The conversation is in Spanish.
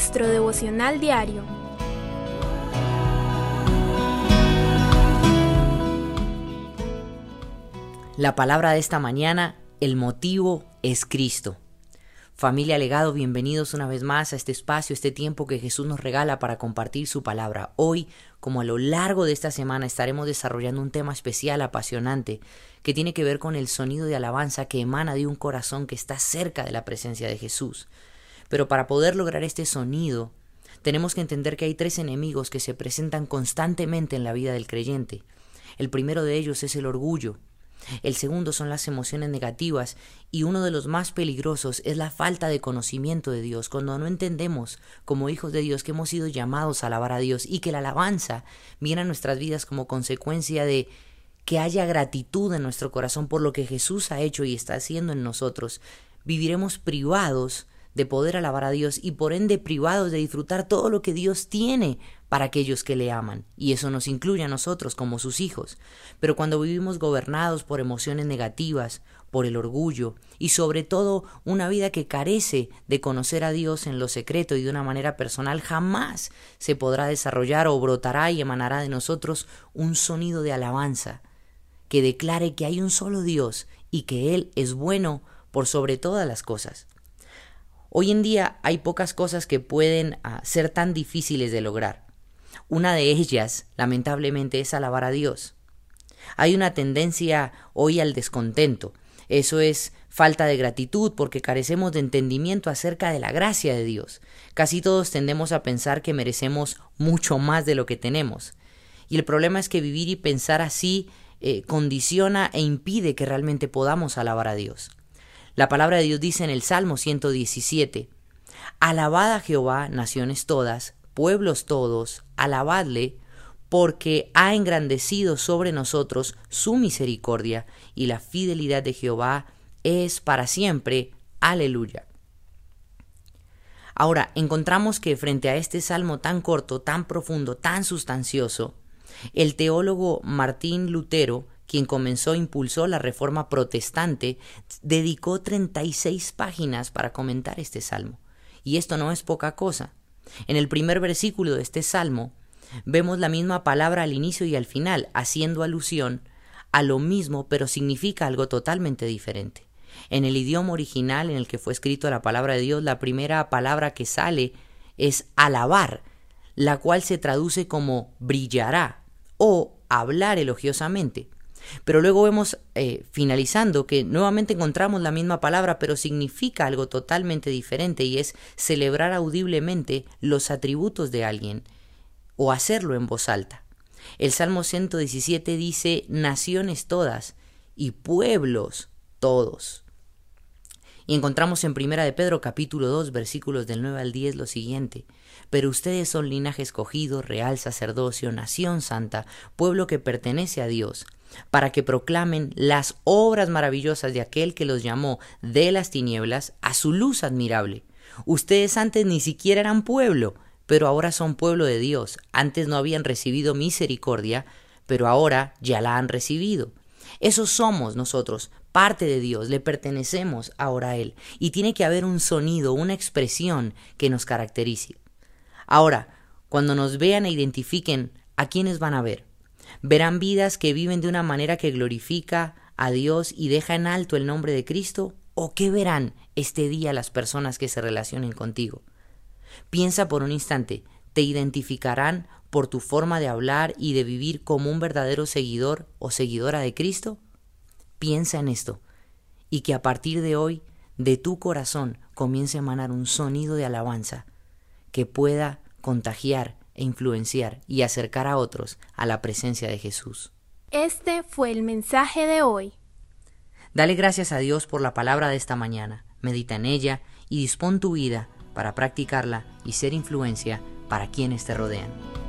nuestro devocional diario. La palabra de esta mañana, el motivo es Cristo. Familia Legado, bienvenidos una vez más a este espacio, este tiempo que Jesús nos regala para compartir su palabra. Hoy, como a lo largo de esta semana, estaremos desarrollando un tema especial, apasionante, que tiene que ver con el sonido de alabanza que emana de un corazón que está cerca de la presencia de Jesús. Pero para poder lograr este sonido, tenemos que entender que hay tres enemigos que se presentan constantemente en la vida del creyente. El primero de ellos es el orgullo, el segundo son las emociones negativas y uno de los más peligrosos es la falta de conocimiento de Dios, cuando no entendemos como hijos de Dios que hemos sido llamados a alabar a Dios y que la alabanza viene a nuestras vidas como consecuencia de que haya gratitud en nuestro corazón por lo que Jesús ha hecho y está haciendo en nosotros, viviremos privados de poder alabar a Dios y por ende privados de disfrutar todo lo que Dios tiene para aquellos que le aman, y eso nos incluye a nosotros como sus hijos. Pero cuando vivimos gobernados por emociones negativas, por el orgullo, y sobre todo una vida que carece de conocer a Dios en lo secreto y de una manera personal, jamás se podrá desarrollar o brotará y emanará de nosotros un sonido de alabanza que declare que hay un solo Dios y que Él es bueno por sobre todas las cosas. Hoy en día hay pocas cosas que pueden ah, ser tan difíciles de lograr. Una de ellas, lamentablemente, es alabar a Dios. Hay una tendencia hoy al descontento. Eso es falta de gratitud porque carecemos de entendimiento acerca de la gracia de Dios. Casi todos tendemos a pensar que merecemos mucho más de lo que tenemos. Y el problema es que vivir y pensar así eh, condiciona e impide que realmente podamos alabar a Dios. La palabra de Dios dice en el Salmo 117, Alabad a Jehová, naciones todas, pueblos todos, alabadle, porque ha engrandecido sobre nosotros su misericordia, y la fidelidad de Jehová es para siempre. Aleluya. Ahora, encontramos que frente a este salmo tan corto, tan profundo, tan sustancioso, el teólogo Martín Lutero, quien comenzó e impulsó la reforma protestante, dedicó 36 páginas para comentar este salmo. Y esto no es poca cosa. En el primer versículo de este salmo vemos la misma palabra al inicio y al final, haciendo alusión a lo mismo, pero significa algo totalmente diferente. En el idioma original en el que fue escrito la palabra de Dios, la primera palabra que sale es alabar, la cual se traduce como brillará o hablar elogiosamente. Pero luego vemos, eh, finalizando, que nuevamente encontramos la misma palabra, pero significa algo totalmente diferente y es celebrar audiblemente los atributos de alguien o hacerlo en voz alta. El Salmo 117 dice naciones todas y pueblos todos. Y encontramos en Primera de Pedro capítulo 2 versículos del 9 al 10 lo siguiente: Pero ustedes son linaje escogido, real sacerdocio, nación santa, pueblo que pertenece a Dios para que proclamen las obras maravillosas de aquel que los llamó de las tinieblas a su luz admirable. Ustedes antes ni siquiera eran pueblo, pero ahora son pueblo de Dios. Antes no habían recibido misericordia, pero ahora ya la han recibido. Eso somos nosotros, parte de Dios, le pertenecemos ahora a Él, y tiene que haber un sonido, una expresión que nos caracterice. Ahora, cuando nos vean e identifiquen, ¿a quiénes van a ver? Verán vidas que viven de una manera que glorifica a Dios y deja en alto el nombre de Cristo. ¿O qué verán este día las personas que se relacionen contigo? Piensa por un instante, ¿te identificarán por tu forma de hablar y de vivir como un verdadero seguidor o seguidora de Cristo? Piensa en esto y que a partir de hoy de tu corazón comience a emanar un sonido de alabanza que pueda contagiar e influenciar y acercar a otros a la presencia de Jesús. Este fue el mensaje de hoy. Dale gracias a Dios por la palabra de esta mañana, medita en ella y dispón tu vida para practicarla y ser influencia para quienes te rodean.